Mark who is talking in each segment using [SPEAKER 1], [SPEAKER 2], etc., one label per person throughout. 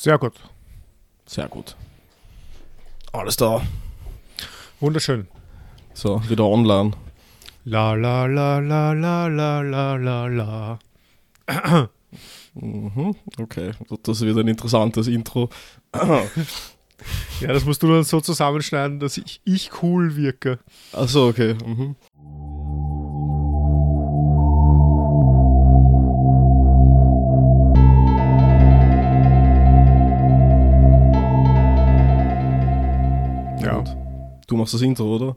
[SPEAKER 1] Sehr gut.
[SPEAKER 2] Sehr gut. Alles da.
[SPEAKER 1] Wunderschön.
[SPEAKER 2] So, wieder online.
[SPEAKER 1] La la la la la la la la la.
[SPEAKER 2] Mhm, okay, das wird ein interessantes Intro.
[SPEAKER 1] Ja, das musst du dann so zusammenschneiden, dass ich, ich cool wirke.
[SPEAKER 2] Achso, okay. Mhm. Du machst das Intro, oder?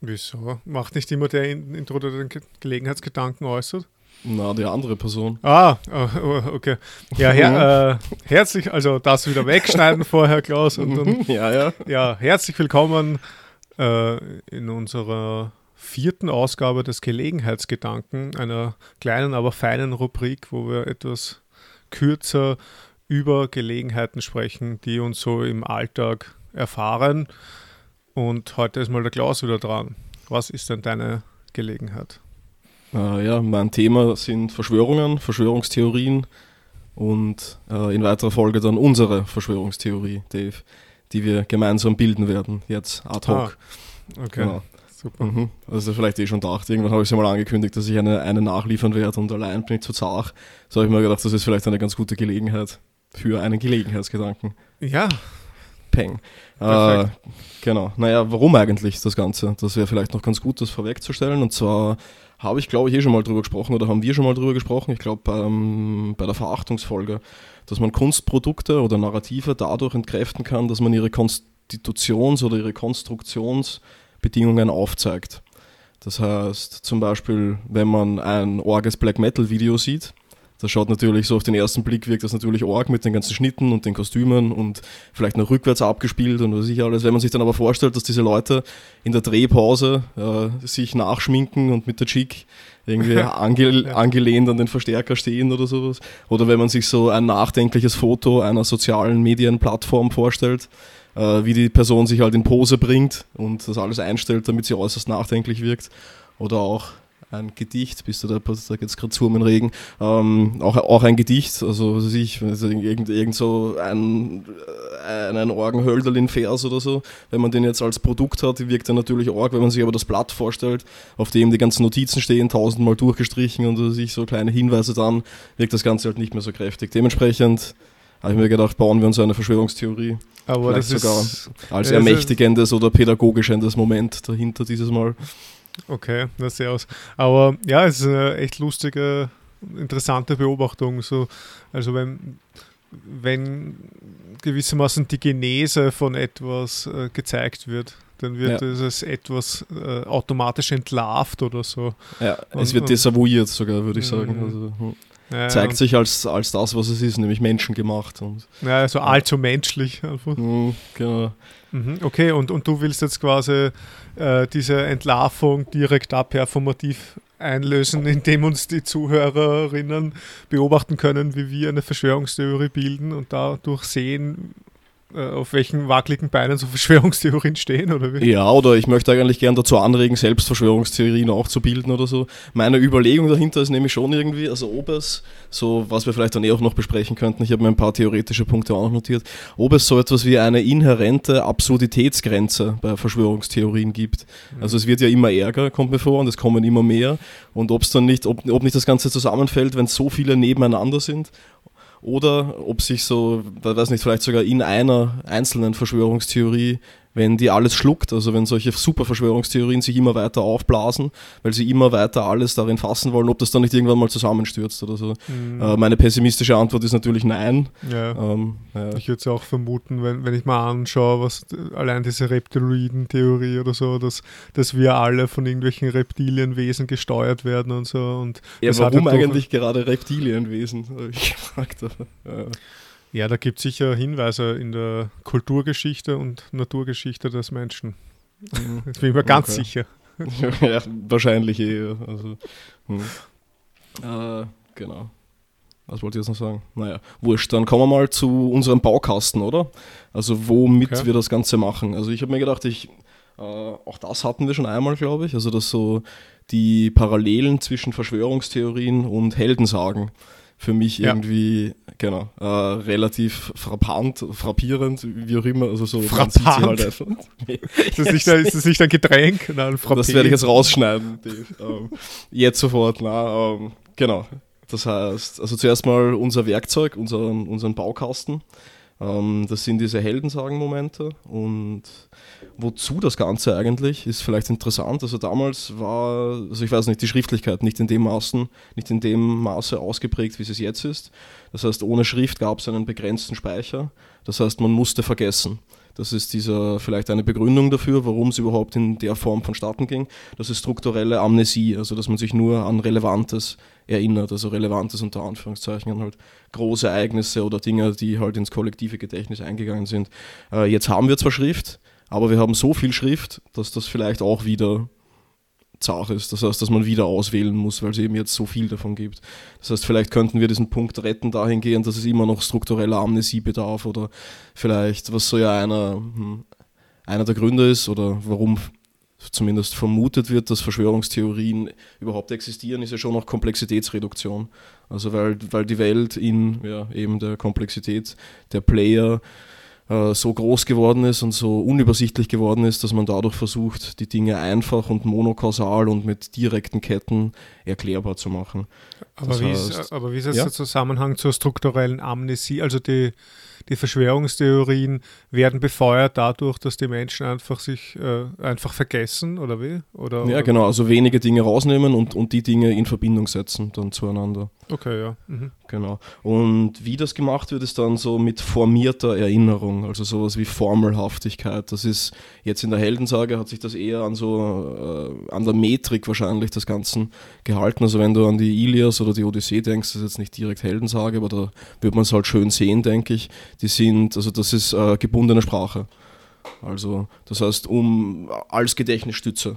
[SPEAKER 1] Wieso? Macht nicht immer der In- Intro, der den Ge Gelegenheitsgedanken äußert?
[SPEAKER 2] Na, die andere Person.
[SPEAKER 1] Ah, oh, okay. Ja, her, äh, herzlich, also das wieder wegschneiden vorher, Klaus. Und dann,
[SPEAKER 2] ja, ja.
[SPEAKER 1] ja, herzlich willkommen äh, in unserer vierten Ausgabe des Gelegenheitsgedanken, einer kleinen, aber feinen Rubrik, wo wir etwas kürzer über Gelegenheiten sprechen, die uns so im Alltag erfahren. Und heute ist mal der Klaus wieder dran. Was ist denn deine Gelegenheit?
[SPEAKER 2] Äh, ja, mein Thema sind Verschwörungen, Verschwörungstheorien und äh, in weiterer Folge dann unsere Verschwörungstheorie, Dave, die wir gemeinsam bilden werden, jetzt ad hoc.
[SPEAKER 1] Okay,
[SPEAKER 2] Genau.
[SPEAKER 1] super.
[SPEAKER 2] Mhm. Also vielleicht eh schon gedacht. Irgendwann habe ich ja mal angekündigt, dass ich eine, eine nachliefern werde und allein bin ich zu zart. So habe ich mir gedacht, das ist vielleicht eine ganz gute Gelegenheit für einen Gelegenheitsgedanken.
[SPEAKER 1] Ja,
[SPEAKER 2] Peng. Äh,
[SPEAKER 1] Perfekt.
[SPEAKER 2] genau. Naja, warum eigentlich das Ganze? Das wäre vielleicht noch ganz gut, das vorwegzustellen. Und zwar habe ich, glaube ich, eh schon mal drüber gesprochen oder haben wir schon mal drüber gesprochen, ich glaube ähm, bei der Verachtungsfolge, dass man Kunstprodukte oder Narrative dadurch entkräften kann, dass man ihre Konstitutions- oder ihre Konstruktionsbedingungen aufzeigt. Das heißt zum Beispiel, wenn man ein orges Black Metal Video sieht, das schaut natürlich so auf den ersten Blick, wirkt das natürlich arg mit den ganzen Schnitten und den Kostümen und vielleicht noch rückwärts abgespielt und was ich alles. Wenn man sich dann aber vorstellt, dass diese Leute in der Drehpause äh, sich nachschminken und mit der Chick irgendwie ange angelehnt an den Verstärker stehen oder sowas. Oder wenn man sich so ein nachdenkliches Foto einer sozialen Medienplattform vorstellt, äh, wie die Person sich halt in Pose bringt und das alles einstellt, damit sie äußerst nachdenklich wirkt. Oder auch ein Gedicht, bist du da, da geht's gerade zu um den Regen, ähm, auch, auch ein Gedicht, also was weiß ich, also irgend, irgend so ein, äh, einen Orgenhölderlin-Vers oder so, wenn man den jetzt als Produkt hat, wirkt er natürlich arg, wenn man sich aber das Blatt vorstellt, auf dem die ganzen Notizen stehen, tausendmal durchgestrichen und sich so kleine Hinweise dann, wirkt das Ganze halt nicht mehr so kräftig. Dementsprechend habe ich mir gedacht, bauen wir uns eine Verschwörungstheorie
[SPEAKER 1] aber das
[SPEAKER 2] Vielleicht sogar.
[SPEAKER 1] ist
[SPEAKER 2] als
[SPEAKER 1] es
[SPEAKER 2] ermächtigendes oder pädagogischendes Moment dahinter dieses Mal.
[SPEAKER 1] Okay, na sehr aus. Aber ja, es ist eine echt lustige, interessante Beobachtung. So, also wenn, wenn gewissermaßen die Genese von etwas äh, gezeigt wird, dann wird
[SPEAKER 2] Ja.
[SPEAKER 1] dieses etwas äh, automatisch entlarvt oder so.
[SPEAKER 2] Ja,
[SPEAKER 1] Und-
[SPEAKER 2] es wird desavouiert sogar, würde ich sagen.
[SPEAKER 1] Mhm.
[SPEAKER 2] Also.
[SPEAKER 1] Ja,
[SPEAKER 2] zeigt sich als, als das, was es ist, nämlich menschengemacht. Und,
[SPEAKER 1] Ja, also allzu menschlich einfach.
[SPEAKER 2] hm, genau.
[SPEAKER 1] Mhm, Okay, und, und du willst jetzt quasi äh, diese Entlarvung direkt da performativ einlösen, indem uns die Zuhörerinnen beobachten können, wie wir eine Verschwörungstheorie bilden und dadurch sehen, auf welchen wackeligen Beinen so Verschwörungstheorien stehen, oder wie?
[SPEAKER 2] Ja, oder ich möchte eigentlich gern dazu anregen, selbst Verschwörungstheorien auch zu bilden oder so. Meine Überlegung dahinter ist nämlich schon irgendwie, also ob es, so was wir vielleicht dann eh auch noch besprechen könnten, ich habe mir ein paar theoretische Punkte auch noch notiert, ob es so etwas wie eine inhärente Absurditätsgrenze bei Verschwörungstheorien gibt. Also es wird ja immer ärger, kommt mir vor, und es kommen immer mehr. Und ob es dann nicht, ob, ob nicht das Ganze zusammenfällt, wenn so viele nebeneinander sind oder ob sich so, weiß nicht, vielleicht sogar in einer einzelnen Verschwörungstheorie, wenn die alles schluckt, also wenn solche Superverschwörungstheorien sich immer weiter aufblasen, weil sie immer weiter alles darin fassen wollen, ob das dann nicht irgendwann mal zusammenstürzt oder so.
[SPEAKER 1] Mhm.
[SPEAKER 2] Äh, meine pessimistische Antwort ist natürlich nein.
[SPEAKER 1] ja.
[SPEAKER 2] Ähm, ja.
[SPEAKER 1] Ich würde es auch vermuten, wenn, wenn ich mal anschaue, was allein diese Reptiloiden-Theorie oder so, dass, dass wir alle von irgendwelchen Reptilienwesen gesteuert werden und so. Und
[SPEAKER 2] Ja, warum eigentlich gerade Reptilienwesen? Habe ich gefragt. aber, ja.
[SPEAKER 1] Ja, da gibt es sicher Hinweise in der Kulturgeschichte und Naturgeschichte des Menschen. Das bin ich mir ganz
[SPEAKER 2] Okay.
[SPEAKER 1] sicher.
[SPEAKER 2] ja, wahrscheinlich eh. ja. Also, hm. äh, genau. Was wollte ich jetzt noch sagen? Naja, wurscht. Dann kommen wir mal zu unserem Baukasten, oder? Also womit
[SPEAKER 1] Okay.
[SPEAKER 2] wir das Ganze machen. Also ich habe mir gedacht, ich, äh, auch das hatten wir schon einmal, glaube ich. Also dass so die Parallelen zwischen Verschwörungstheorien und Heldensagen für mich ja. irgendwie, genau, äh, relativ frappant, frappierend, wie auch immer. Also so,
[SPEAKER 1] frappant? Halt einfach. ist, das nicht, ist das nicht ein Getränk? Nein,
[SPEAKER 2] das werde ich jetzt rausschneiden. Die, ähm, jetzt sofort, na, ähm, genau. Das heißt, also zuerst mal unser Werkzeug, unseren, unseren Baukasten. Ähm, das sind diese Heldensagen-Momente und wozu das Ganze eigentlich ist vielleicht interessant. Also damals war, also ich weiß nicht, die Schriftlichkeit nicht in dem Maßen, nicht in dem Maße ausgeprägt, wie es jetzt ist. Das heißt, ohne Schrift gab es einen begrenzten Speicher. Das heißt, man musste vergessen. Das ist dieser vielleicht eine Begründung dafür, warum es überhaupt in der Form vonstatten ging. Das ist strukturelle Amnesie, also dass man sich nur an Relevantes erinnert, also Relevantes unter Anführungszeichen an halt große Ereignisse oder Dinge, die halt ins kollektive Gedächtnis eingegangen sind. Äh, jetzt haben wir zwar Schrift, aber wir haben so viel Schrift, dass das vielleicht auch wieder zart ist. Das heißt, dass man wieder auswählen muss, weil es eben jetzt so viel davon gibt. Das heißt, vielleicht könnten wir diesen Punkt retten dahingehend, dass es immer noch struktureller Amnesie bedarf oder vielleicht, was so ja einer, hm, einer der Gründe ist oder warum zumindest vermutet wird, dass Verschwörungstheorien überhaupt existieren, ist ja schon noch Komplexitätsreduktion. Also weil, weil die Welt in ja, eben der Komplexität der Player äh, so groß geworden ist und so unübersichtlich geworden ist, dass man dadurch versucht, die Dinge einfach und monokausal und mit direkten Ketten erklärbar zu machen.
[SPEAKER 1] Aber, wie, heißt, ist, aber wie ist jetzt ja? der Zusammenhang zur strukturellen Amnesie? Also die, die Verschwörungstheorien werden befeuert dadurch, dass die Menschen einfach sich äh, einfach vergessen oder wie? Oder,
[SPEAKER 2] ja,
[SPEAKER 1] oder?
[SPEAKER 2] genau, also wenige Dinge rausnehmen und, und die Dinge in Verbindung setzen dann zueinander.
[SPEAKER 1] Okay, ja. Mhm.
[SPEAKER 2] Genau. Und wie das gemacht wird, ist dann so mit formierter Erinnerung, also sowas wie Formelhaftigkeit. Das ist jetzt in der Heldensage hat sich das eher an so äh, an der Metrik wahrscheinlich des Ganzen gehalten. Also wenn du an die Ilias oder die Odyssee denkst, das ist jetzt nicht direkt Heldensage, aber da wird man es halt schön sehen, denke ich. Die sind, also das ist äh, gebundene Sprache. Also das heißt, um als Gedächtnisstütze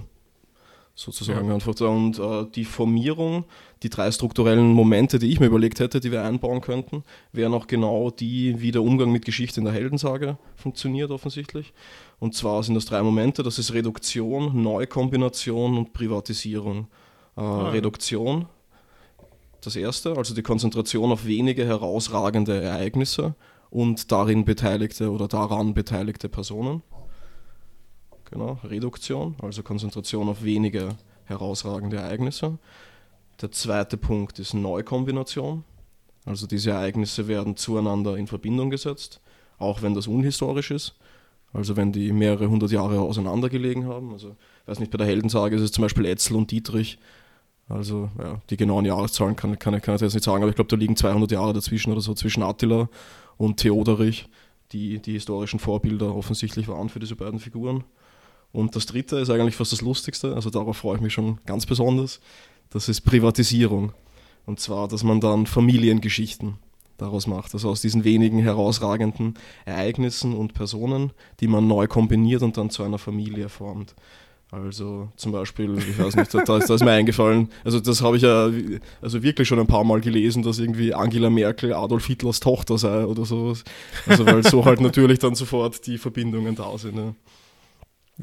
[SPEAKER 2] sozusagen ja. einfach. Und äh, die Formierung, die drei strukturellen Momente, die ich mir überlegt hätte, die wir einbauen könnten, wären auch genau die, wie der Umgang mit Geschichte in der Heldensage funktioniert offensichtlich. Und zwar sind das drei Momente, das ist Reduktion, Neukombination und Privatisierung. Äh, ah. Reduktion, das erste, also die Konzentration auf wenige herausragende Ereignisse und darin beteiligte oder daran beteiligte Personen. Genau, Reduktion, also Konzentration auf wenige herausragende Ereignisse. Der zweite Punkt ist Neukombination. Also diese Ereignisse werden zueinander in Verbindung gesetzt, auch wenn das unhistorisch ist. Also wenn die mehrere hundert Jahre auseinandergelegen haben. Also ich weiß nicht, bei der Heldensage ist es zum Beispiel Etzel und Dietrich. Also ja, die genauen Jahreszahlen kann, kann, kann ich jetzt nicht sagen, aber ich glaube, da liegen 200 Jahre dazwischen oder so, zwischen Attila und Theoderich, die die historischen Vorbilder offensichtlich waren für diese beiden Figuren. Und das dritte ist eigentlich fast das Lustigste, also darauf freue ich mich schon ganz besonders. Das ist Privatisierung. Und zwar, dass man dann Familiengeschichten daraus macht. Also aus diesen wenigen herausragenden Ereignissen und Personen, die man neu kombiniert und dann zu einer Familie formt. Also zum Beispiel, ich weiß nicht, da, ist, da ist mir eingefallen, also das habe ich ja also wirklich schon ein paar Mal gelesen, dass irgendwie Angela Merkel Adolf Hitlers Tochter sei oder sowas. Also weil so halt natürlich dann sofort die Verbindungen da sind. Ja.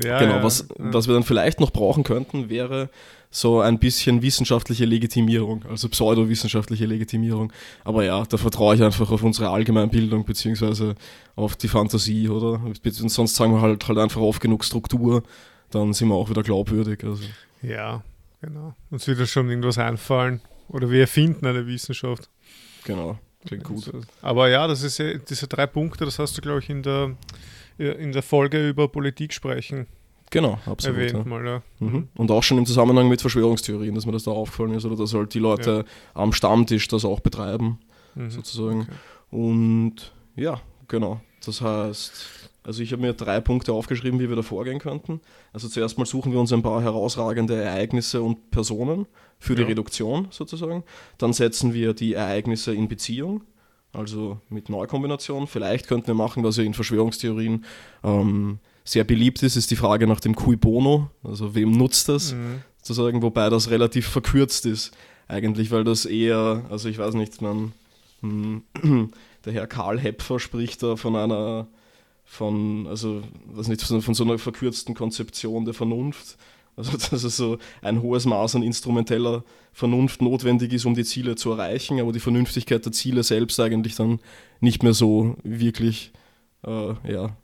[SPEAKER 2] Ja, genau, was, ja. was wir dann vielleicht noch brauchen könnten, wäre so ein bisschen wissenschaftliche Legitimierung, also pseudowissenschaftliche Legitimierung. Aber ja, da vertraue ich einfach auf unsere Allgemeinbildung beziehungsweise auf die Fantasie, oder? Und sonst sagen wir halt, halt einfach oft genug Struktur, dann sind wir auch wieder glaubwürdig. Also.
[SPEAKER 1] Ja, genau. Uns wird schon irgendwas einfallen. Oder wir erfinden eine Wissenschaft.
[SPEAKER 2] Genau, klingt gut.
[SPEAKER 1] Aber ja, das ist diese drei Punkte, das hast du, glaube ich, in der in der Folge über Politik sprechen.
[SPEAKER 2] Genau, absolut.
[SPEAKER 1] Erwähnt ja. mal, ja.
[SPEAKER 2] Mhm. Und auch schon im Zusammenhang mit Verschwörungstheorien, dass mir das da aufgefallen ist oder dass halt die Leute ja. am Stammtisch das auch betreiben, mhm. sozusagen. Okay. Und ja, genau. Das heißt, also ich habe mir drei Punkte aufgeschrieben, wie wir da vorgehen könnten. Also zuerst mal suchen wir uns ein paar herausragende Ereignisse und Personen für die Reduktion sozusagen. Dann setzen wir die Ereignisse in Beziehung also mit Neukombination. Vielleicht könnten wir machen, was ja in Verschwörungstheorien ähm, sehr beliebt ist, ist die Frage nach dem Cui Bono, also wem nutzt das, mhm. sozusagen, wobei das relativ verkürzt ist, eigentlich, weil das eher, also ich weiß nicht, man, hm, der Herr Karl Hepfer spricht da von einer, von, also, was nicht, von so einer verkürzten Konzeption der Vernunft, Also dass es so ein hohes Maß an instrumenteller Vernunft notwendig ist, um die Ziele zu erreichen, aber die Vernünftigkeit der Ziele selbst eigentlich dann nicht mehr so wirklich äh, ja,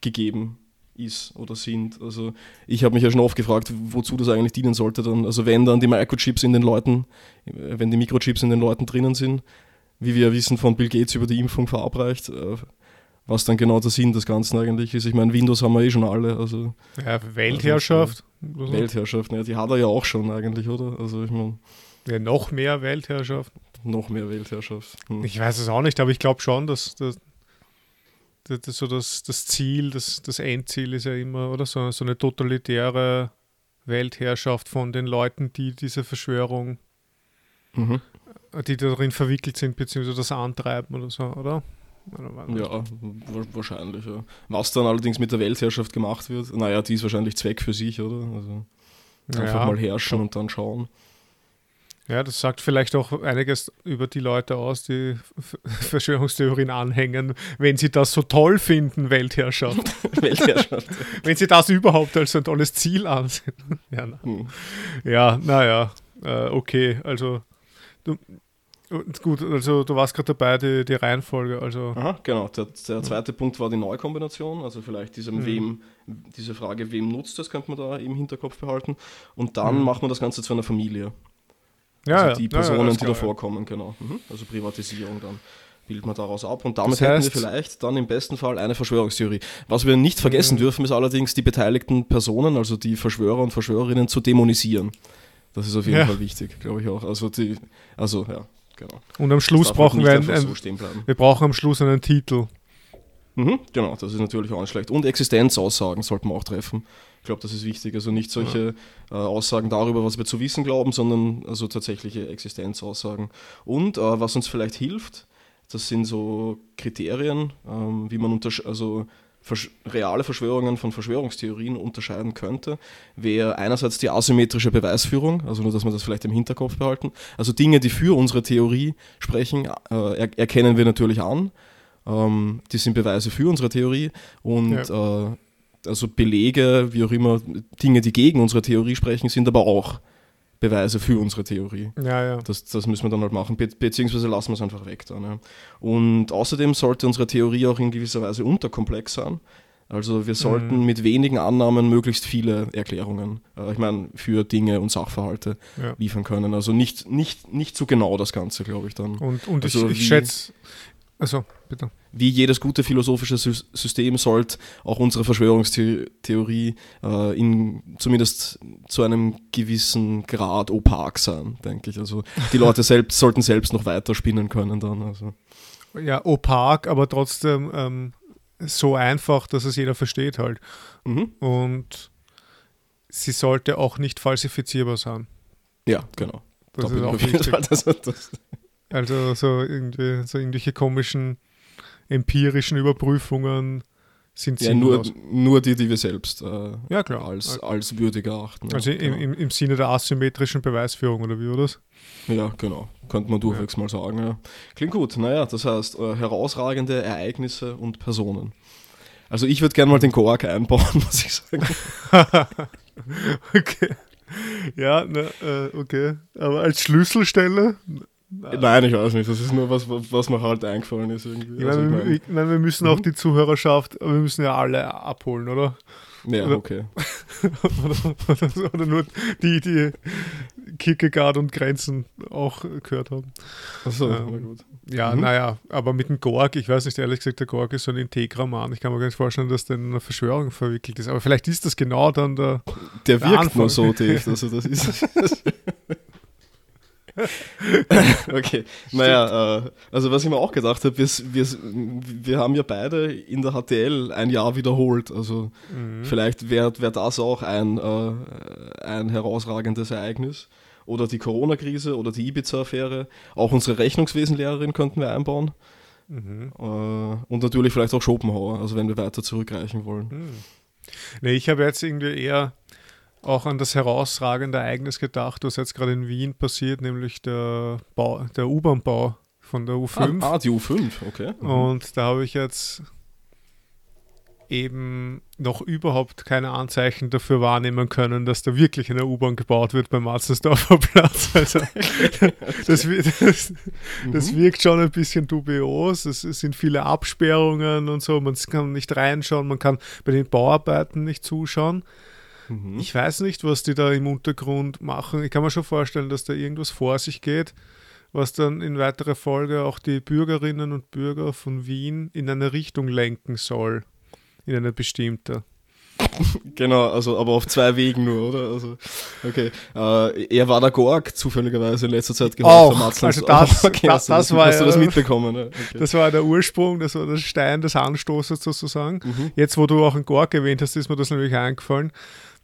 [SPEAKER 2] gegeben ist oder sind. Also ich habe mich ja schon oft gefragt, wozu das eigentlich dienen sollte dann. Also wenn dann die Microchips in den Leuten, wenn die Mikrochips in den Leuten drinnen sind, wie wir ja wissen von Bill Gates über die Impfung verabreicht, äh, was dann genau der Sinn des Ganzen eigentlich ist. Ich meine, Windows haben wir eh schon alle. Also,
[SPEAKER 1] ja, Weltherrschaft.
[SPEAKER 2] Also, Weltherrschaft, ja, die hat er ja auch schon eigentlich, oder? Also ich meine.
[SPEAKER 1] Ja, noch mehr Weltherrschaft.
[SPEAKER 2] Noch mehr Weltherrschaft.
[SPEAKER 1] Hm. Ich weiß es auch nicht, aber ich glaube schon, dass, dass, das, das, so das, das Ziel, das, das Endziel ist ja immer, oder? So, so eine totalitäre Weltherrschaft von den Leuten, die diese Verschwörung, mhm. die darin verwickelt sind, beziehungsweise das antreiben oder so, oder?
[SPEAKER 2] Ja, wahrscheinlich, ja. Was dann allerdings mit der Weltherrschaft gemacht wird, naja, die ist wahrscheinlich Zweck für sich, oder? Also einfach ja. mal herrschen und dann schauen.
[SPEAKER 1] Ja, das sagt vielleicht auch einiges über die Leute aus, die Verschwörungstheorien anhängen, wenn sie das so toll finden, Weltherrschaft. Weltherrschaft. wenn sie das überhaupt als ein tolles Ziel ansehen. ja, na. Hm. ja, naja, äh, okay, also du, Gut, also du warst gerade dabei, die, die Reihenfolge. Also.
[SPEAKER 2] Aha, genau. Der, der zweite ja. Punkt war die Neukombination, also vielleicht diesem mhm. wem, diese Frage, wem nutzt das, könnte man da im Hinterkopf behalten. Und dann mhm. macht man das Ganze zu einer Familie. Ja, also die Personen, ja, die da vorkommen, genau. Mhm. Also Privatisierung dann bildet man daraus ab. Und damit das heißt, hätten wir vielleicht dann im besten Fall eine Verschwörungstheorie. Was wir nicht vergessen mhm. dürfen, ist allerdings die beteiligten Personen, also die Verschwörer und Verschwörerinnen, zu dämonisieren. Das ist auf jeden ja. Fall wichtig, glaube ich auch. Also, die, also ja, Genau.
[SPEAKER 1] Und am Schluss brauchen wir einen, so wir brauchen am Schluss einen Titel.
[SPEAKER 2] Mhm, genau, das ist natürlich auch nicht schlecht. Und Existenzaussagen sollten wir auch treffen. Ich glaube, das ist wichtig. Also nicht solche ja. äh, Aussagen darüber, was wir zu wissen glauben, sondern also tatsächliche Existenzaussagen. Und äh, was uns vielleicht hilft, das sind so Kriterien, ähm, wie man unter also Versch reale Verschwörungen von Verschwörungstheorien unterscheiden könnte, wäre einerseits die asymmetrische Beweisführung, also nur, dass wir das vielleicht im Hinterkopf behalten. Also Dinge, die für unsere Theorie sprechen, äh, er erkennen wir natürlich an. Ähm, die sind Beweise für unsere Theorie und ja. äh, also Belege, wie auch immer, Dinge, die gegen unsere Theorie sprechen, sind aber auch Beweise für unsere Theorie.
[SPEAKER 1] Ja, ja.
[SPEAKER 2] Das, das müssen wir dann halt machen, Be beziehungsweise lassen wir es einfach weg dann. Ja. Und außerdem sollte unsere Theorie auch in gewisser Weise unterkomplex sein. Also wir sollten mhm. mit wenigen Annahmen möglichst viele Erklärungen, äh, ich meine, für Dinge und Sachverhalte ja. liefern können. Also nicht, nicht, nicht zu genau das Ganze, glaube ich dann.
[SPEAKER 1] Und, und also ich, ich schätze, also bitte
[SPEAKER 2] wie jedes gute philosophische System sollte auch unsere Verschwörungstheorie äh, in, zumindest zu einem gewissen Grad opak sein, denke ich. Also die Leute selbst sollten selbst noch weiter spinnen können dann. Also.
[SPEAKER 1] Ja, opak, aber trotzdem ähm, so einfach, dass es jeder versteht halt. Mhm. Und sie sollte auch nicht falsifizierbar sein.
[SPEAKER 2] Ja, genau.
[SPEAKER 1] Das ist auch wichtig. Also so irgendwie so irgendwelche komischen empirischen Überprüfungen sind
[SPEAKER 2] ja, nur, nur die, die wir selbst äh,
[SPEAKER 1] ja, klar.
[SPEAKER 2] Als, als würdig erachten.
[SPEAKER 1] Also ja, im, im, Sinne der asymmetrischen Beweisführung, oder wie war das?
[SPEAKER 2] Ja, genau. Könnte man durchwegs ja. mal sagen. Ja. Klingt gut. Naja, das heißt, äh, herausragende Ereignisse und Personen. Also ich würde gerne mal den Quark einbauen, muss ich sagen.
[SPEAKER 1] okay. Ja, ne, äh, okay. Aber als Schlüsselstelle
[SPEAKER 2] Nein, ich weiß nicht. Das ist nur was, was mir halt eingefallen ist. Irgendwie.
[SPEAKER 1] Ich, also meine, ich, meine, wir müssen auch mhm. die Zuhörerschaft, wir müssen ja alle abholen, oder?
[SPEAKER 2] Ja,
[SPEAKER 1] oder,
[SPEAKER 2] okay.
[SPEAKER 1] oder, oder, oder, nur die, die Kierkegaard und Grenzen auch gehört haben.
[SPEAKER 2] Achso, ähm, na gut.
[SPEAKER 1] Ja, mhm. naja, aber mit dem Gorg, ich weiß nicht, ehrlich gesagt, der Gorg ist so ein Integraman. Ich kann mir gar nicht vorstellen, dass der in einer Verschwörung verwickelt ist. Aber vielleicht ist das genau dann der.
[SPEAKER 2] Der, der wirkt Anfang. nur so, Dave. Also das ist. okay, naja, äh, also was ich mir auch gedacht habe, wir, wir, wir haben ja beide in der HTL ein Jahr wiederholt. Also mhm. vielleicht wäre wär das auch ein, äh, ein herausragendes Ereignis. Oder die Corona-Krise oder die Ibiza-Affäre. Auch unsere Rechnungswesenlehrerin könnten wir einbauen. Mhm. Äh, und natürlich vielleicht auch Schopenhauer, also wenn wir weiter zurückreichen wollen. Mhm.
[SPEAKER 1] Nee, ich habe jetzt irgendwie eher auch an das herausragende Ereignis gedacht, was jetzt gerade in Wien passiert, nämlich der, der U-Bahn-Bau von der U5.
[SPEAKER 2] Ah, ah, die U5, okay.
[SPEAKER 1] Mhm. Und da habe ich jetzt eben noch überhaupt keine Anzeichen dafür wahrnehmen können, dass da wirklich eine U-Bahn gebaut wird beim Marzensdorfer Platz. Also das, das, das mhm. wirkt schon ein bisschen dubios. Es, es, sind viele Absperrungen und so, man kann nicht reinschauen, man kann bei den Bauarbeiten nicht zuschauen. Mhm. Ich weiß nicht, was die da im Untergrund machen. Ich kann mir schon vorstellen, dass da irgendwas vor sich geht, was dann in weiterer Folge auch die Bürgerinnen und Bürger von Wien in eine Richtung lenken soll in eine bestimmte.
[SPEAKER 2] genau, also aber auf zwei Wegen nur, oder? Also, okay. Äh, er war der Gorg zufälligerweise in letzter Zeit
[SPEAKER 1] gehört. Auch, also das,
[SPEAKER 2] okay, das, das, war hast du das mitbekommen?
[SPEAKER 1] Ne? Okay. Das war der Ursprung, das war der Stein des Anstoßes sozusagen. Mhm. Jetzt, wo du auch einen Gorg erwähnt hast, ist mir das nämlich eingefallen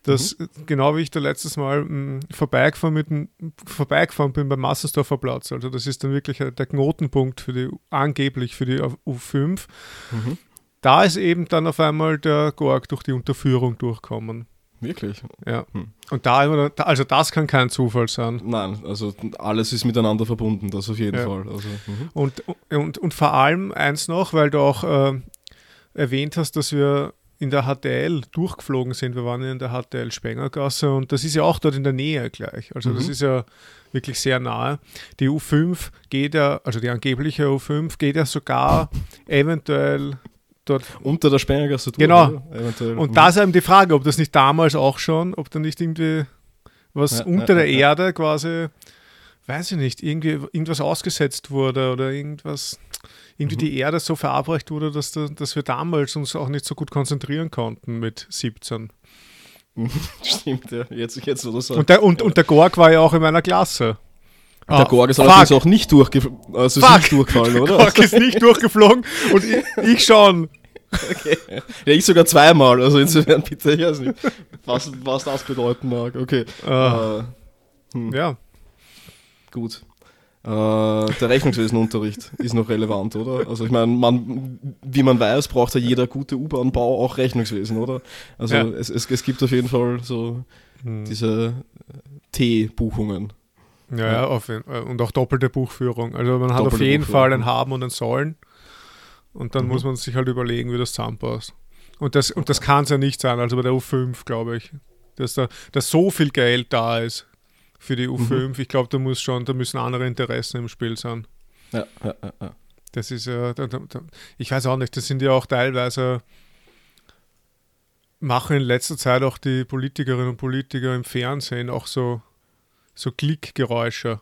[SPEAKER 1] dass mhm. genau wie ich da letztes Mal mh, vorbeigefahren, mit dem, vorbeigefahren bin beim Massensdorfer Platz, also das ist dann wirklich der Knotenpunkt für die, angeblich für die U5. Mhm da ist eben dann auf einmal der Gorg durch die Unterführung durchkommen.
[SPEAKER 2] Wirklich?
[SPEAKER 1] Ja. Hm. Und da, also das kann kein Zufall sein.
[SPEAKER 2] Nein, also alles ist miteinander verbunden, das auf jeden ja. Fall. Also,
[SPEAKER 1] mhm. und, und, und vor allem eins noch, weil du auch äh, erwähnt hast, dass wir in der HTL durchgeflogen sind. Wir waren in der HTL Spengergasse und das ist ja auch dort in der Nähe gleich. Also mhm. das ist ja wirklich sehr nahe. Die U5 geht ja, also die angebliche U5 geht ja sogar eventuell dort.
[SPEAKER 2] Unter der Spengergasse
[SPEAKER 1] durch. Genau. Und mhm. da ist eben die Frage, ob das nicht damals auch schon, ob da nicht irgendwie was ja, unter ja, der ja. Erde quasi, weiß ich nicht, irgendwie irgendwas ausgesetzt wurde oder irgendwas, irgendwie mhm. die Erde so verabreicht wurde, dass, da, dass wir damals uns auch nicht so gut konzentrieren konnten mit 17.
[SPEAKER 2] Stimmt, ja. Jetzt, jetzt oder so.
[SPEAKER 1] Und der, und, und der Gorg war ja auch in meiner Klasse.
[SPEAKER 2] Der ah, Gorg ist allerdings auch nicht, durchge also ist nicht durchgefallen, oder?
[SPEAKER 1] Der Gorg ist nicht durchgeflogen und ich, ich schon.
[SPEAKER 2] Okay. Ja, ich sogar zweimal, also insofern bitte, ich weiß nicht, was, was das bedeuten mag. Okay. Uh,
[SPEAKER 1] äh, hm. Ja.
[SPEAKER 2] Gut. Äh, der Rechnungswesenunterricht ist noch relevant, oder? Also ich meine, man, wie man weiß, braucht ja jeder gute U-Bahn-Bau auch Rechnungswesen, oder? Also ja. es, es, es gibt auf jeden Fall so hm. diese T-Buchungen.
[SPEAKER 1] Ja, ja. Auf, und auch doppelte Buchführung. Also man hat auf jeden Fall ein Haben und ein Sollen. Und dann mhm. muss man sich halt überlegen, wie das zusammenpasst. Und das, und das kann es ja nicht sein, also bei der U5, glaube ich, dass da dass so viel Geld da ist für die U5. Mhm. Ich glaube, da muss schon, da müssen andere Interessen im Spiel sein.
[SPEAKER 2] Ja, ja, ja.
[SPEAKER 1] Das ist ja, da, ich weiß auch nicht, das sind ja auch teilweise, machen in letzter Zeit auch die Politikerinnen und Politiker im Fernsehen auch so so Klickgeräusche.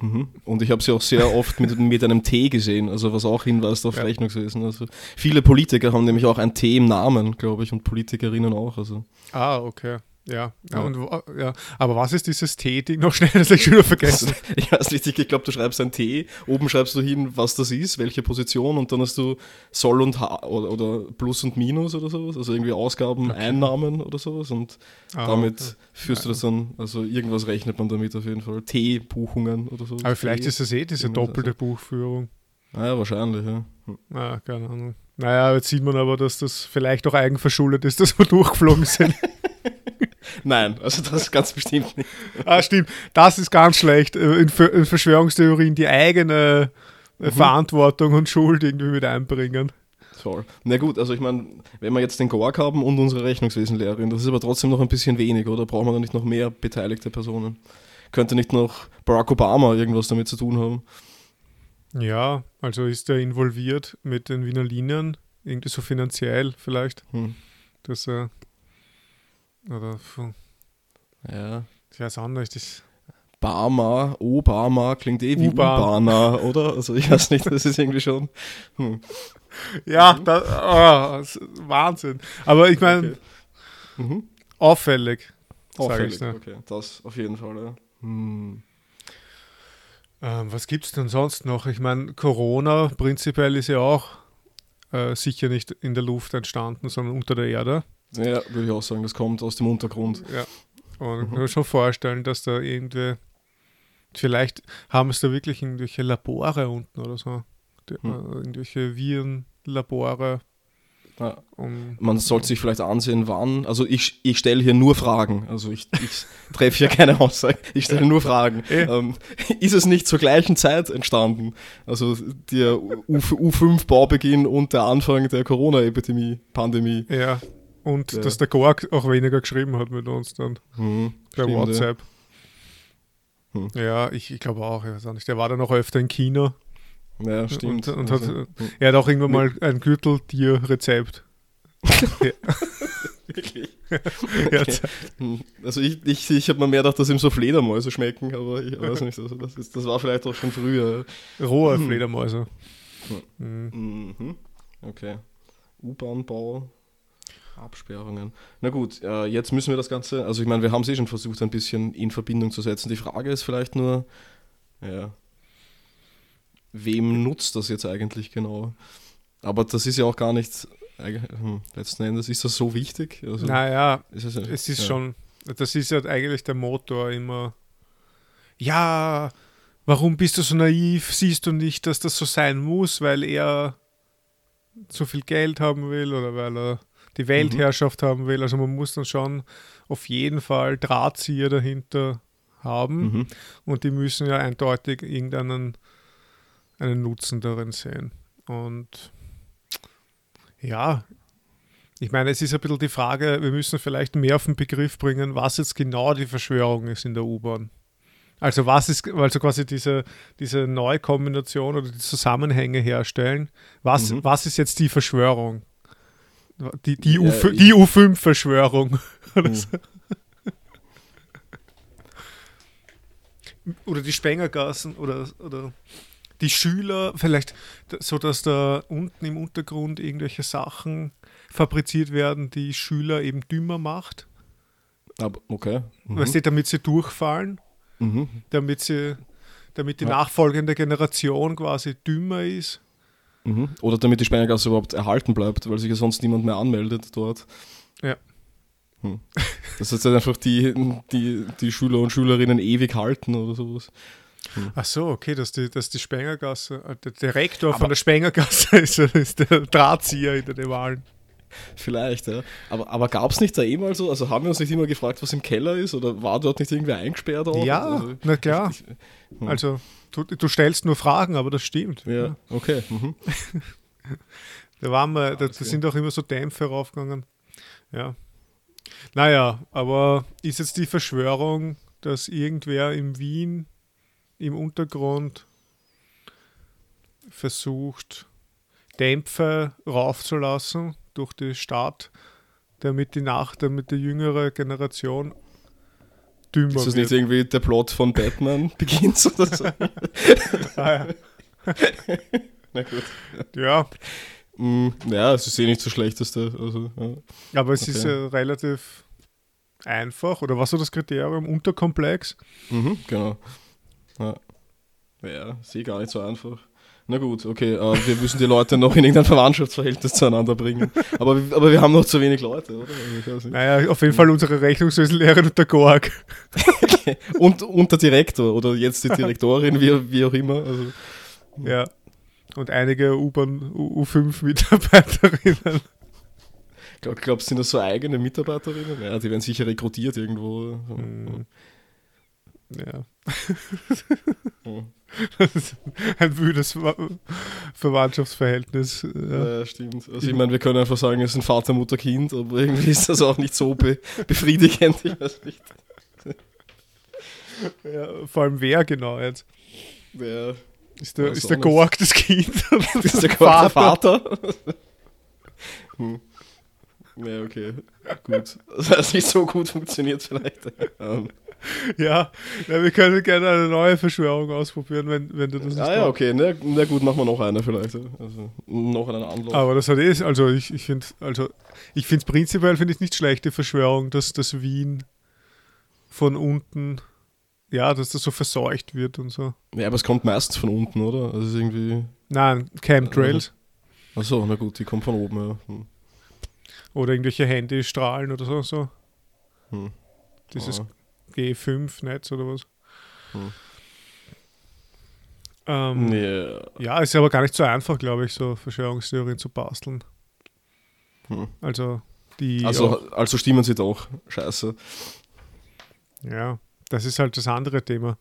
[SPEAKER 2] Mhm. Und ich habe sie auch sehr oft mit, mit einem T gesehen, also was auch hinweist auf ja. Rechnungswesen. Also viele Politiker haben nämlich auch ein T im Namen, glaube ich, und Politikerinnen auch. Also.
[SPEAKER 1] Ah, okay. Ja, ja. Und, ja. aber was ist dieses T-Ding noch schnell, das ich schon wieder vergessen?
[SPEAKER 2] ich weiß nicht, ich glaube, du schreibst ein T, oben schreibst du hin, was das ist, welche Position und dann hast du Soll und H oder, oder Plus und Minus oder sowas, also irgendwie Ausgaben, okay. Einnahmen oder sowas und ah, damit okay. führst du das dann, also irgendwas rechnet man damit auf jeden Fall, T-Buchungen oder so.
[SPEAKER 1] Aber vielleicht ist das eh diese doppelte also. Buchführung.
[SPEAKER 2] Naja, wahrscheinlich, ja.
[SPEAKER 1] Ah, keine Ahnung. Naja, jetzt sieht man aber, dass das vielleicht auch eigenverschuldet ist, dass wir durchgeflogen sind.
[SPEAKER 2] Nein, also das ganz bestimmt nicht.
[SPEAKER 1] Ah, stimmt. Das ist ganz schlecht. Äh, in, Verschwörungstheorien die eigene äh, mhm. Verantwortung und Schuld irgendwie mit einbringen.
[SPEAKER 2] Toll. Na gut, also ich meine, wenn wir jetzt den Gork haben und unsere Rechnungswesenlehrerin, das ist aber trotzdem noch ein bisschen wenig, oder? Brauchen wir da nicht noch mehr beteiligte Personen? Könnte nicht noch Barack Obama irgendwas damit zu tun haben?
[SPEAKER 1] Ja, also ist er involviert mit den Wiener Linien, irgendwie so finanziell vielleicht, hm. dass er oder
[SPEAKER 2] ja.
[SPEAKER 1] Ich weiß auch nicht. Ich
[SPEAKER 2] Barma, Obama klingt eh wie Ubana, oder? Also ich weiß nicht, das ist irgendwie schon. Hm.
[SPEAKER 1] Ja, das, oh, Wahnsinn. Aber ich meine, okay. mhm. auffällig.
[SPEAKER 2] Auffällig, ich, okay. Das auf jeden Fall, ja. Hm.
[SPEAKER 1] Ähm, was gibt es denn sonst noch? Ich meine, Corona prinzipiell ist ja auch äh, sicher nicht in der Luft entstanden, sondern unter der Erde.
[SPEAKER 2] Ja, würde ich auch sagen, das kommt aus dem Untergrund.
[SPEAKER 1] Ja. Und ich kann mir schon vorstellen, dass da irgendwie, vielleicht haben es da wirklich irgendwelche Labore unten oder so. Die, hm. äh, irgendwelche Virenlabore.
[SPEAKER 2] Ja.
[SPEAKER 1] Um,
[SPEAKER 2] Man sollte sich vielleicht ansehen, wann. Also ich, ich stelle hier nur Fragen. Also ich, ich treffe hier keine Aussage. Ich stelle nur Fragen. Ähm, ist es nicht zur gleichen Zeit entstanden? Also der U5-Baubeginn und der Anfang der Corona-Epidemie, Pandemie.
[SPEAKER 1] ja. Und
[SPEAKER 2] Ja.
[SPEAKER 1] dass der Gorg auch weniger geschrieben hat mit uns dann
[SPEAKER 2] Hm,
[SPEAKER 1] per
[SPEAKER 2] stimmt, ja.
[SPEAKER 1] WhatsApp.
[SPEAKER 2] Hm.
[SPEAKER 1] Ja, ich, ich glaube auch, ich weiß auch nicht. Der war dann auch öfter in China.
[SPEAKER 2] Ja, stimmt.
[SPEAKER 1] Und, und
[SPEAKER 2] Also,
[SPEAKER 1] hat, er hat auch irgendwann mal ein Gürteltier-Rezept.
[SPEAKER 2] wirklich.
[SPEAKER 1] Ja,
[SPEAKER 2] Okay. Hm, Also ich, ich, ich habe mir mehr gedacht, dass ihm so Fledermäuse schmecken, aber ich weiß nicht. Also das, ist, das war vielleicht auch schon früher.
[SPEAKER 1] Rohe
[SPEAKER 2] Hm.
[SPEAKER 1] Fledermäuse.
[SPEAKER 2] Ja.
[SPEAKER 1] Mhm.
[SPEAKER 2] Mhm. Okay. U-Bahn-Bau, Absperrungen. Na gut, äh, jetzt müssen wir das Ganze, also ich meine, wir haben es eh schon versucht, ein bisschen in Verbindung zu setzen. Die Frage ist vielleicht nur, ja, wem nutzt das jetzt eigentlich genau? Aber das ist ja auch gar nicht, eig- hm, letzten Endes ist das so wichtig. Also,
[SPEAKER 1] Naja,
[SPEAKER 2] ist es, ja-
[SPEAKER 1] es ist
[SPEAKER 2] ja.
[SPEAKER 1] schon, das ist ja eigentlich der Motor immer. Ja, warum bist du so naiv? Siehst du nicht, dass das so sein muss, weil er so viel Geld haben will oder weil er die Weltherrschaft haben will? Also man muss dann schon auf jeden Fall Drahtzieher dahinter haben
[SPEAKER 2] Mhm.
[SPEAKER 1] und die müssen ja eindeutig irgendeinen einen Nutzen darin sehen. Und ja, ich meine, es ist ein bisschen die Frage, wir müssen vielleicht mehr auf den Begriff bringen, was jetzt genau die Verschwörung ist in der U-Bahn. Also was ist, also quasi diese, diese Neukombination oder die Zusammenhänge herstellen. Was,
[SPEAKER 2] Mhm.
[SPEAKER 1] was ist jetzt die Verschwörung? Die, die,
[SPEAKER 2] Ja,
[SPEAKER 1] U5,
[SPEAKER 2] ich-
[SPEAKER 1] die U5-Verschwörung. Oder,
[SPEAKER 2] Mhm.
[SPEAKER 1] so. oder die Spengergassen oder, oder die Schüler, vielleicht so, dass da unten im Untergrund irgendwelche Sachen fabriziert werden, die Schüler eben dümmer macht.
[SPEAKER 2] Aber, okay. Mhm.
[SPEAKER 1] Weißt du, damit sie durchfallen,
[SPEAKER 2] Mhm.
[SPEAKER 1] damit sie, damit die
[SPEAKER 2] Ja.
[SPEAKER 1] nachfolgende Generation quasi dümmer ist.
[SPEAKER 2] Mhm. Oder damit die Spengergasse überhaupt erhalten bleibt, weil sich ja sonst niemand mehr anmeldet dort.
[SPEAKER 1] Ja.
[SPEAKER 2] Hm. Das heißt halt einfach die, die, die Schüler und Schülerinnen ewig halten oder sowas.
[SPEAKER 1] Ach so, okay, dass die, dass die Spengergasse, äh, der Direktor
[SPEAKER 2] Aber-
[SPEAKER 1] von der Spengergasse ist, ist der Drahtzieher hinter den Wahlen.
[SPEAKER 2] Vielleicht, ja. Aber, aber gab es nicht da eh mal so, also haben wir uns nicht immer gefragt, was im Keller ist oder war dort nicht irgendwer eingesperrt auch?
[SPEAKER 1] Ja,
[SPEAKER 2] also,
[SPEAKER 1] na klar.
[SPEAKER 2] Ich, Hm.
[SPEAKER 1] Also, du, du stellst nur Fragen, aber das stimmt.
[SPEAKER 2] ja, okay. Mhm.
[SPEAKER 1] Da waren wir, da, da
[SPEAKER 2] okay.
[SPEAKER 1] sind auch immer so Dämpfe raufgegangen. Ja. Naja, aber ist jetzt die Verschwörung, dass irgendwer in Wien im Untergrund versucht, Dämpfe raufzulassen durch die Stadt, damit die Nacht, damit die jüngere Generation dümmer
[SPEAKER 2] Ist das nicht
[SPEAKER 1] wird.
[SPEAKER 2] irgendwie der Plot von Batman beginnt oder so?
[SPEAKER 1] Ah,
[SPEAKER 2] Na gut.
[SPEAKER 1] ja. ja,
[SPEAKER 2] Mm, ja, es ist eh nicht so schlechteste. Also, ja.
[SPEAKER 1] aber es
[SPEAKER 2] Okay.
[SPEAKER 1] ist ja relativ einfach. Oder was war das Kriterium? Unterkomplex?
[SPEAKER 2] Mhm, genau. Ja, ja sehe gar nicht so einfach. Na gut, okay, äh, wir müssen die Leute noch in irgendein Verwandtschaftsverhältnis zueinander bringen. Aber, aber wir haben noch zu wenig Leute, oder? Also.
[SPEAKER 1] Naja, auf jeden Fall unsere Rechnungswesenlehrerin und der Gorg.
[SPEAKER 2] Und, und der Direktor oder jetzt die Direktorin, wie, wie auch immer. Also,
[SPEAKER 1] Ja. Und einige U-Bahn U5-Mitarbeiterinnen.
[SPEAKER 2] glaub, glaubst du, sind das so eigene Mitarbeiterinnen? Ja, die werden sicher rekrutiert irgendwo.
[SPEAKER 1] Hm. Ja. Das ist ein wüdes Ver Verwandtschaftsverhältnis. Ja.
[SPEAKER 2] Ja, stimmt. Also ich meine, wir können einfach sagen, es sind Vater, Mutter, Kind, aber irgendwie ist das auch nicht so be befriedigend. Ich weiß nicht.
[SPEAKER 1] Ja, vor allem wer genau jetzt?
[SPEAKER 2] Wer
[SPEAKER 1] Ist der, ist der. Gorg das Kind?
[SPEAKER 2] Ist der Vater? Vater? hm. Ja, okay. Gut. Das hat nicht so gut funktioniert vielleicht. Ähm,
[SPEAKER 1] Ja, ja, wir können gerne eine neue Verschwörung ausprobieren, wenn, wenn du das nicht
[SPEAKER 2] ah ja, okay. Na, na gut, machen wir noch eine vielleicht. Also noch einen Anlauf.
[SPEAKER 1] Aber das hat eh, also ich, ich finde, also ich finde es prinzipiell finde ich nicht schlecht, die Verschwörung, dass das Wien von unten, ja, dass das so verseucht wird und so.
[SPEAKER 2] Ja, aber es kommt meistens von unten, oder? Also irgendwie.
[SPEAKER 1] Nein, Chemtrails
[SPEAKER 2] Achso, na gut, die kommt von oben, ja. Hm.
[SPEAKER 1] Oder irgendwelche Handystrahlen oder so, so.
[SPEAKER 2] Hm.
[SPEAKER 1] Dieses
[SPEAKER 2] Ah.
[SPEAKER 1] G5-Netz oder was.
[SPEAKER 2] Hm.
[SPEAKER 1] Ähm,
[SPEAKER 2] Ja.
[SPEAKER 1] Ja, ist aber gar nicht so einfach, glaube ich, so Verschwörungstheorien zu basteln. Hm. Also die.
[SPEAKER 2] Also, also stimmen sie doch. Scheiße.
[SPEAKER 1] Ja, das ist halt das andere Thema.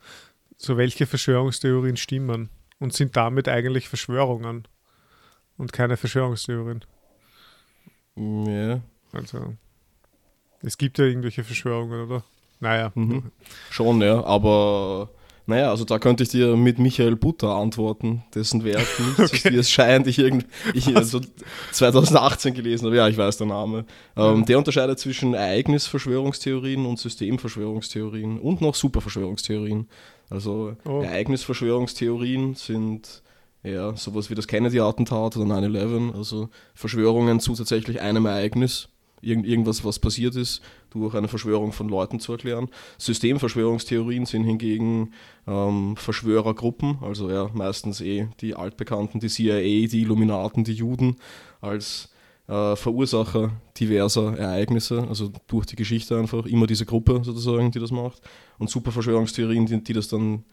[SPEAKER 1] So welche Verschwörungstheorien stimmen und sind damit eigentlich Verschwörungen und keine Verschwörungstheorien.
[SPEAKER 2] Ja.
[SPEAKER 1] Also es gibt ja irgendwelche Verschwörungen, oder? Naja.
[SPEAKER 2] Mhm. Schon, ja, aber naja, also da könnte ich dir mit Michael Butter antworten, dessen Werk nicht, okay. wie es scheint, ich, irgend, ich also 2018 gelesen habe, ja, ich weiß der Name. Ähm. Der unterscheidet zwischen Ereignisverschwörungstheorien und Systemverschwörungstheorien und noch Superverschwörungstheorien. Also oh. Ereignisverschwörungstheorien sind ja sowas wie das Kennedy-Attentat oder 9-11, also Verschwörungen zu tatsächlich einem Ereignis irgend, irgendwas, was passiert ist, durch eine Verschwörung von Leuten zu erklären. Systemverschwörungstheorien sind hingegen ähm, Verschwörergruppen, also ja, meistens eh die Altbekannten, die CIA, die Illuminaten, die Juden als äh, Verursacher diverser Ereignisse, also durch die Geschichte einfach, immer diese Gruppe sozusagen, die das macht. Und Superverschwörungstheorien, die, die das dann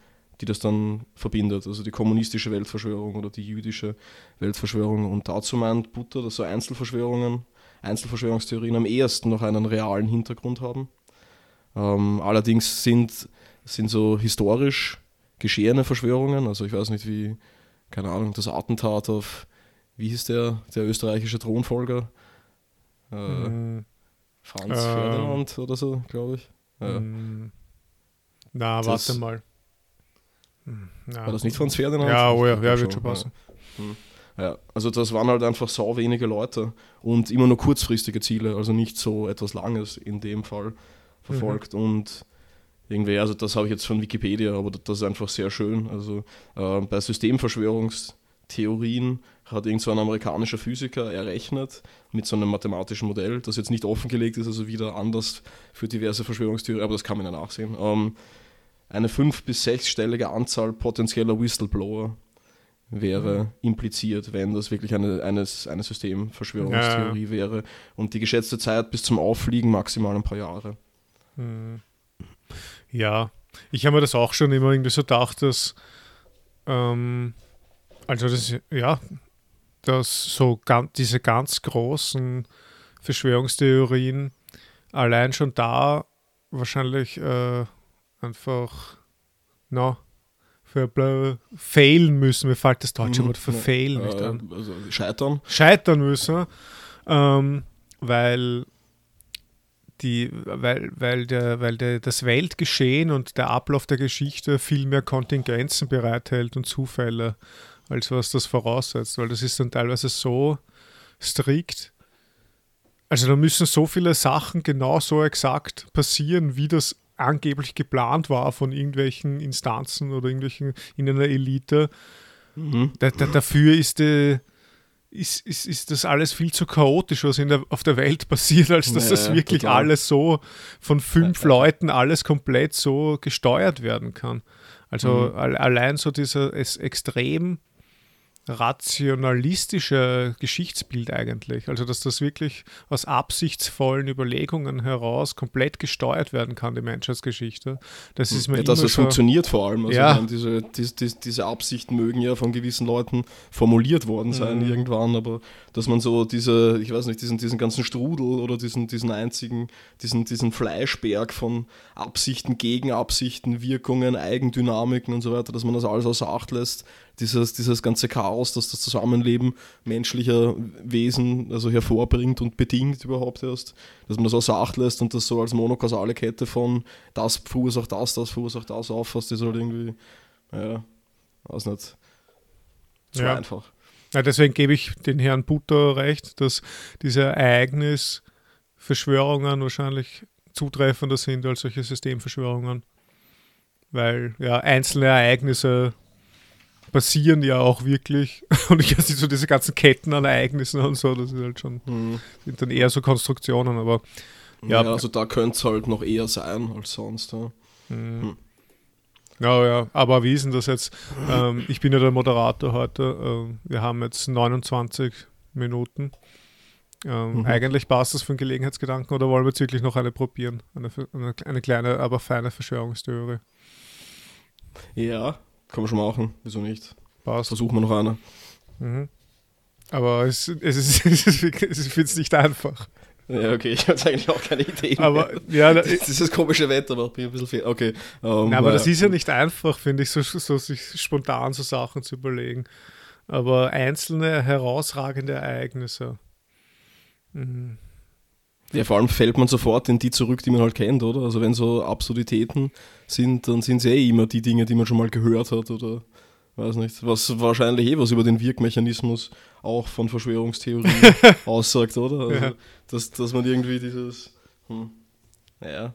[SPEAKER 2] die das dann verbindet, also die kommunistische Weltverschwörung oder die jüdische Weltverschwörung. Und dazu meint Butter, dass so Einzelverschwörungen Einzelverschwörungstheorien am ehesten noch einen realen Hintergrund haben. Ähm, allerdings sind, sind so historisch geschehene Verschwörungen, also ich weiß nicht wie, keine Ahnung, das Attentat auf, wie hieß der, der österreichische Thronfolger? Äh, mm. Franz äh, Ferdinand oder so, glaube ich. Ja. Mm.
[SPEAKER 1] Na, das, warte mal.
[SPEAKER 2] Hm, na, War das nicht Franz Ferdinand?
[SPEAKER 1] Ja, oh ja, ja wird schon passen.
[SPEAKER 2] Ja. Hm. Ja, also das waren halt einfach sau wenige Leute und immer nur kurzfristige Ziele, also nicht so etwas Langes in dem Fall verfolgt. Mhm. Und irgendwie, also das habe ich jetzt von Wikipedia, aber das ist einfach sehr schön. Also äh, bei Systemverschwörungstheorien hat irgend so ein amerikanischer Physiker errechnet mit so einem mathematischen Modell, das jetzt nicht offengelegt ist, also wieder anders für diverse Verschwörungstheorien, aber das kann man ja nachsehen. Ähm, eine fünf- bis sechsstellige Anzahl potenzieller Whistleblower wäre mhm. impliziert, wenn das wirklich eine, eines, eine Systemverschwörungstheorie ja. wäre. Und die geschätzte Zeit bis zum Auffliegen maximal ein paar Jahre.
[SPEAKER 1] Mhm. Ja, ich habe mir das auch schon immer irgendwie so gedacht, dass ähm, also das, ja, dass so ganz, diese ganz großen Verschwörungstheorien allein schon da wahrscheinlich äh, einfach, na, für failen müssen, mir fällt das deutsche mhm. Wort für fail nicht an.
[SPEAKER 2] Also scheitern.
[SPEAKER 1] Scheitern müssen, ähm, weil die, weil, weil, der, weil der, das Weltgeschehen und der Ablauf der Geschichte viel mehr Kontingenzen bereithält und Zufälle, als was das voraussetzt, weil das ist dann teilweise so strikt. Also da müssen so viele Sachen genau so exakt passieren, wie das angeblich geplant war von irgendwelchen Instanzen oder irgendwelchen in einer Elite. Mhm. Da, da, dafür ist, die, ist, ist, ist das alles viel zu chaotisch, was in der, auf der Welt passiert, als dass ja, das wirklich total. alles so von fünf ja, Leuten alles komplett so gesteuert werden kann. Also mhm. allein so dieser extrem rationalistische Geschichtsbild eigentlich. Also, dass das wirklich aus absichtsvollen Überlegungen heraus komplett gesteuert werden kann, die Menschheitsgeschichte. Das ist mir
[SPEAKER 2] ja, dass es so funktioniert vor allem. Also ja. diese, diese, diese Absichten mögen ja von gewissen Leuten formuliert worden sein mhm. irgendwann, aber dass man so diese, ich weiß nicht, diesen, diesen ganzen Strudel oder diesen, diesen einzigen, diesen, diesen Fleischberg von Absichten, Gegenabsichten, Wirkungen, Eigendynamiken und so weiter, dass man das alles außer Acht lässt, dieses, dieses ganze Chaos, das das Zusammenleben menschlicher Wesen also hervorbringt und bedingt überhaupt erst, dass man das außer Acht lässt und das so als monokausale Kette von das verursacht das, das verursacht das auffasst, ist halt irgendwie, ja, weiß nicht, zu ja. einfach.
[SPEAKER 1] Ja, deswegen gebe ich den Herrn Butter recht, dass diese Ereignisverschwörungen wahrscheinlich zutreffender sind als solche Systemverschwörungen. Weil ja einzelne Ereignisse passieren ja auch wirklich. Und ich weiß so diese ganzen Ketten an Ereignissen und so, das ist halt schon, mhm. sind dann eher so Konstruktionen, aber
[SPEAKER 2] ja. ja also da könnte es halt noch eher sein als sonst. Ja. Mhm.
[SPEAKER 1] Hm. Ja, ja, aber wie ist denn das jetzt? Ähm, ich bin ja der Moderator heute. Ähm, wir haben jetzt 29 Minuten. Ähm, mhm. Eigentlich passt das für einen Gelegenheitsgedanken oder wollen wir jetzt wirklich noch eine probieren? Eine, eine, eine kleine, aber feine Verschwörungstheorie.
[SPEAKER 2] Ja, kann man schon machen, wieso nicht? Passt. Versuchen wir noch eine.
[SPEAKER 1] Mhm. Aber es, es ist, es ist, ich finde es nicht einfach.
[SPEAKER 2] Ja, okay, ich habe jetzt eigentlich auch keine Idee.
[SPEAKER 1] Aber ja, da,
[SPEAKER 2] das ist das komische Wetter, macht mir ein bisschen viel. Okay.
[SPEAKER 1] Um, na, aber das ist ja nicht einfach, finde ich, so, so sich spontan so Sachen zu überlegen. Aber einzelne herausragende Ereignisse.
[SPEAKER 2] Mhm. Ja, vor allem fällt man sofort in die zurück, die man halt kennt, oder? Also wenn so Absurditäten sind, dann sind es eh immer die Dinge, die man schon mal gehört hat oder weiß nicht, was wahrscheinlich eh was über den Wirkmechanismus auch von Verschwörungstheorien aussagt, oder? Also, ja. dass, dass man irgendwie dieses, hm, naja,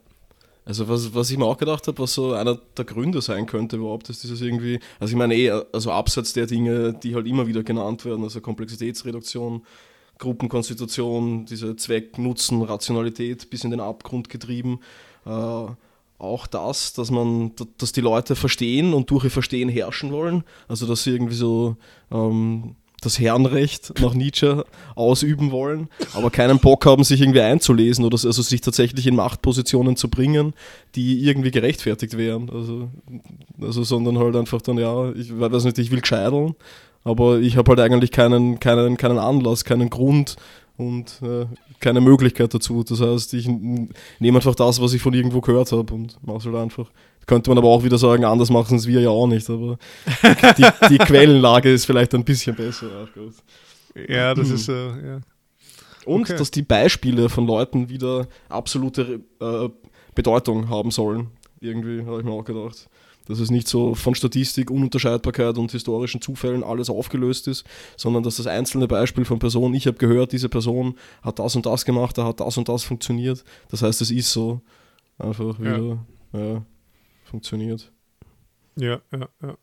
[SPEAKER 2] also was, was ich mir auch gedacht habe, was so einer der Gründe sein könnte überhaupt, dass dieses irgendwie, also ich meine eh, also abseits der Dinge, die halt immer wieder genannt werden, also Komplexitätsreduktion, Gruppenkonstitution, diese Zweck-Nutzen-Rationalität bis in den Abgrund getrieben, äh, auch das, dass man, dass die Leute verstehen und durch ihr Verstehen herrschen wollen. Also dass sie irgendwie so ähm, das Herrenrecht nach Nietzsche ausüben wollen, aber keinen Bock haben, sich irgendwie einzulesen oder also sich tatsächlich in Machtpositionen zu bringen, die irgendwie gerechtfertigt wären. Also, also sondern halt einfach dann, ja, ich weiß nicht, ich will gescheiteln, aber ich habe halt eigentlich keinen, keinen, keinen Anlass, keinen Grund, und äh, keine Möglichkeit dazu. Das heißt, ich nehme einfach das, was ich von irgendwo gehört habe und mache es halt einfach. Könnte man aber auch wieder sagen, anders machen es wir ja auch nicht, aber die, die Quellenlage ist vielleicht ein bisschen besser.
[SPEAKER 1] Ja, das ist äh, ja.
[SPEAKER 2] Und okay. dass die Beispiele von Leuten wieder absolute äh, Bedeutung haben sollen. Irgendwie habe ich mir auch gedacht dass es nicht so von Statistik, Ununterscheidbarkeit und historischen Zufällen alles aufgelöst ist, sondern dass das einzelne Beispiel von Person, ich habe gehört, diese Person hat das und das gemacht, da hat das und das funktioniert. Das heißt, es ist so einfach wieder ja. Ja, funktioniert.
[SPEAKER 1] Ja, ja, ja.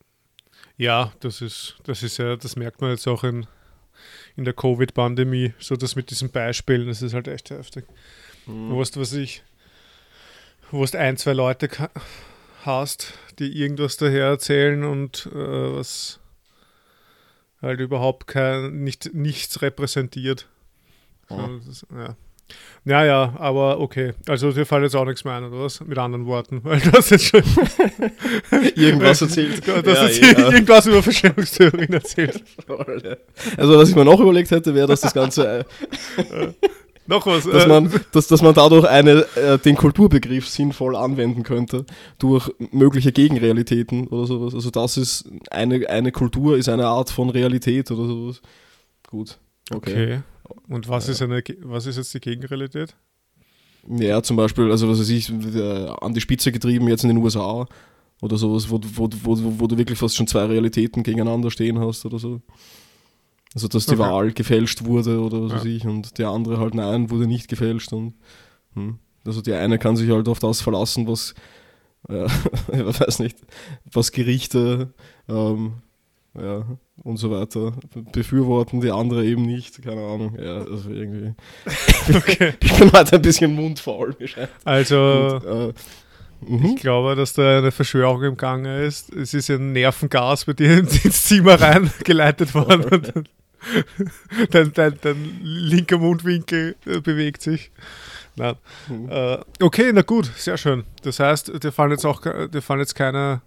[SPEAKER 1] Ja, das ist, das ist ja, das merkt man jetzt auch in, in der Covid-Pandemie, so das mit diesen Beispielen, das ist halt echt heftig. Mhm. Du weißt, was ich, wo hast ein, zwei Leute hast, die irgendwas daher erzählen und äh, was halt überhaupt kein, nicht, nichts repräsentiert. Oh. Das, ja. Ja, ja, aber okay. Also dir fällt jetzt auch nichts mehr ein, oder was? Mit anderen Worten. Weil du hast jetzt schon
[SPEAKER 2] irgendwas erzählt.
[SPEAKER 1] Ja, ja. irgendwas über Verschwörungstheorien erzählt.
[SPEAKER 2] Also was ich mir noch überlegt hätte, wäre, dass das Ganze äh,
[SPEAKER 1] noch was.
[SPEAKER 2] Dass, äh, man, dass, dass man dadurch eine, äh, den Kulturbegriff sinnvoll anwenden könnte, durch mögliche Gegenrealitäten oder sowas. Also das ist eine, eine Kultur, ist eine Art von Realität oder sowas. Gut.
[SPEAKER 1] Okay. okay. Und was, ja. ist eine, was ist jetzt die Gegenrealität?
[SPEAKER 2] Ja, zum Beispiel, also was weiß ich, an die Spitze getrieben jetzt in den USA oder sowas, wo, wo, wo, wo du wirklich fast schon zwei Realitäten gegeneinander stehen hast oder so. Also, dass die okay. Wahl gefälscht wurde oder was ja. weiß ich und der andere halt, nein, wurde nicht gefälscht. Und, hm. Also, der eine kann sich halt auf das verlassen, was, äh, ich weiß nicht, was Gerichte ähm, ja, und so weiter befürworten, die andere eben nicht, keine Ahnung. Ja, also irgendwie. Okay. ich bin halt ein bisschen mundfaul,
[SPEAKER 1] Also. Und, äh, Mhm. Ich glaube, dass da eine Verschwörung im Gange ist. Es ist ein Nervengas bei dir ins Zimmer reingeleitet worden. Dein, dein, dein, linker Mundwinkel äh, bewegt sich. Nein. Mhm. Äh, okay, na gut, sehr schön. Das heißt, dir fallen jetzt auch dir fallen jetzt keine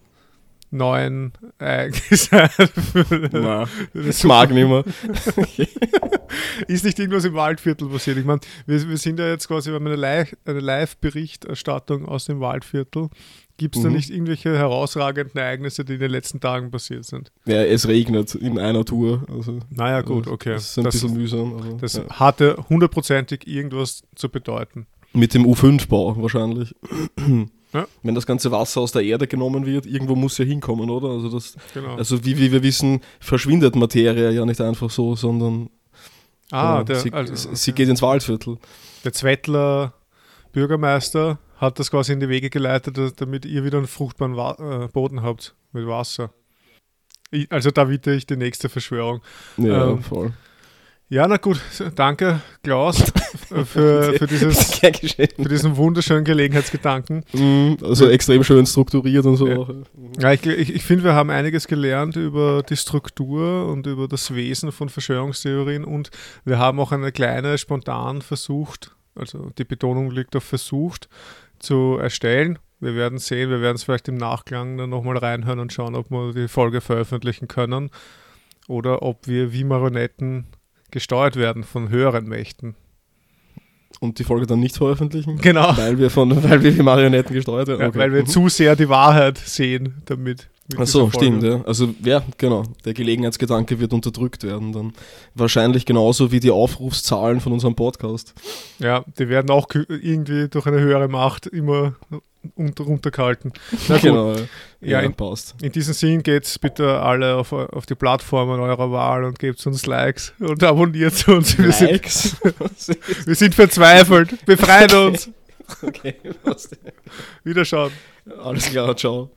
[SPEAKER 1] neuen Ereignisse
[SPEAKER 2] ein. das mag nicht mehr.
[SPEAKER 1] ist nicht irgendwas im Waldviertel passiert? Ich meine, wir, wir sind ja jetzt quasi, wir haben eine Live-Berichterstattung aus dem Waldviertel. Gibt es mhm. da nicht irgendwelche herausragenden Ereignisse, die in den letzten Tagen passiert sind?
[SPEAKER 2] Ja, es regnet in einer Tour. Also,
[SPEAKER 1] naja, gut, okay.
[SPEAKER 2] Das ist ein das bisschen mühsam. Also,
[SPEAKER 1] das ja. hatte hundertprozentig irgendwas zu bedeuten.
[SPEAKER 2] Mit dem U5-Bau wahrscheinlich. Ja. Wenn das ganze Wasser aus der Erde genommen wird, irgendwo muss ja hinkommen, oder? Also, das, genau. also wie, wie wir wissen, verschwindet Materie ja nicht einfach so, sondern
[SPEAKER 1] ah, äh, der,
[SPEAKER 2] sie,
[SPEAKER 1] also,
[SPEAKER 2] sie geht ins Waldviertel.
[SPEAKER 1] Der Zwettler Bürgermeister hat das quasi in die Wege geleitet, damit ihr wieder einen fruchtbaren Wa äh, Boden habt mit Wasser. Ich, also da witte ich die nächste Verschwörung.
[SPEAKER 2] Ja, ähm, voll.
[SPEAKER 1] Ja, na gut, danke Klaus für, für, dieses, für diesen wunderschönen Gelegenheitsgedanken.
[SPEAKER 2] Mhm, also extrem schön strukturiert und so. Ja,
[SPEAKER 1] ja ich, ich, ich finde, wir haben einiges gelernt über die Struktur und über das Wesen von Verschwörungstheorien und wir haben auch eine kleine spontan versucht, also die Betonung liegt auf versucht, zu erstellen. Wir werden sehen, wir werden es vielleicht im Nachklang dann nochmal reinhören und schauen, ob wir die Folge veröffentlichen können oder ob wir wie Marionetten gesteuert werden von höheren Mächten.
[SPEAKER 2] Und die Folge dann nicht veröffentlichen?
[SPEAKER 1] Genau.
[SPEAKER 2] Weil wir von, weil wir wie Marionetten gesteuert werden?
[SPEAKER 1] Ja,
[SPEAKER 2] Okay.
[SPEAKER 1] Weil wir
[SPEAKER 2] Mhm.
[SPEAKER 1] zu sehr die Wahrheit sehen damit.
[SPEAKER 2] Ach so, stimmt, ja. Also, ja, genau. Der Gelegenheitsgedanke wird unterdrückt werden dann. Wahrscheinlich genauso wie die Aufrufszahlen von unserem Podcast.
[SPEAKER 1] Ja, die werden auch irgendwie durch eine höhere Macht immer unter, runtergehalten. Na
[SPEAKER 2] genau.
[SPEAKER 1] Ja,
[SPEAKER 2] Ja,
[SPEAKER 1] in-
[SPEAKER 2] passt.
[SPEAKER 1] in diesem Sinn geht's bitte alle auf, auf die Plattformen eurer Wahl und gebt uns Likes und abonniert uns. Wir sind,
[SPEAKER 2] Likes?
[SPEAKER 1] wir sind verzweifelt. Befreit uns.
[SPEAKER 2] okay, passt.
[SPEAKER 1] Wiederschauen.
[SPEAKER 2] Alles klar, ciao.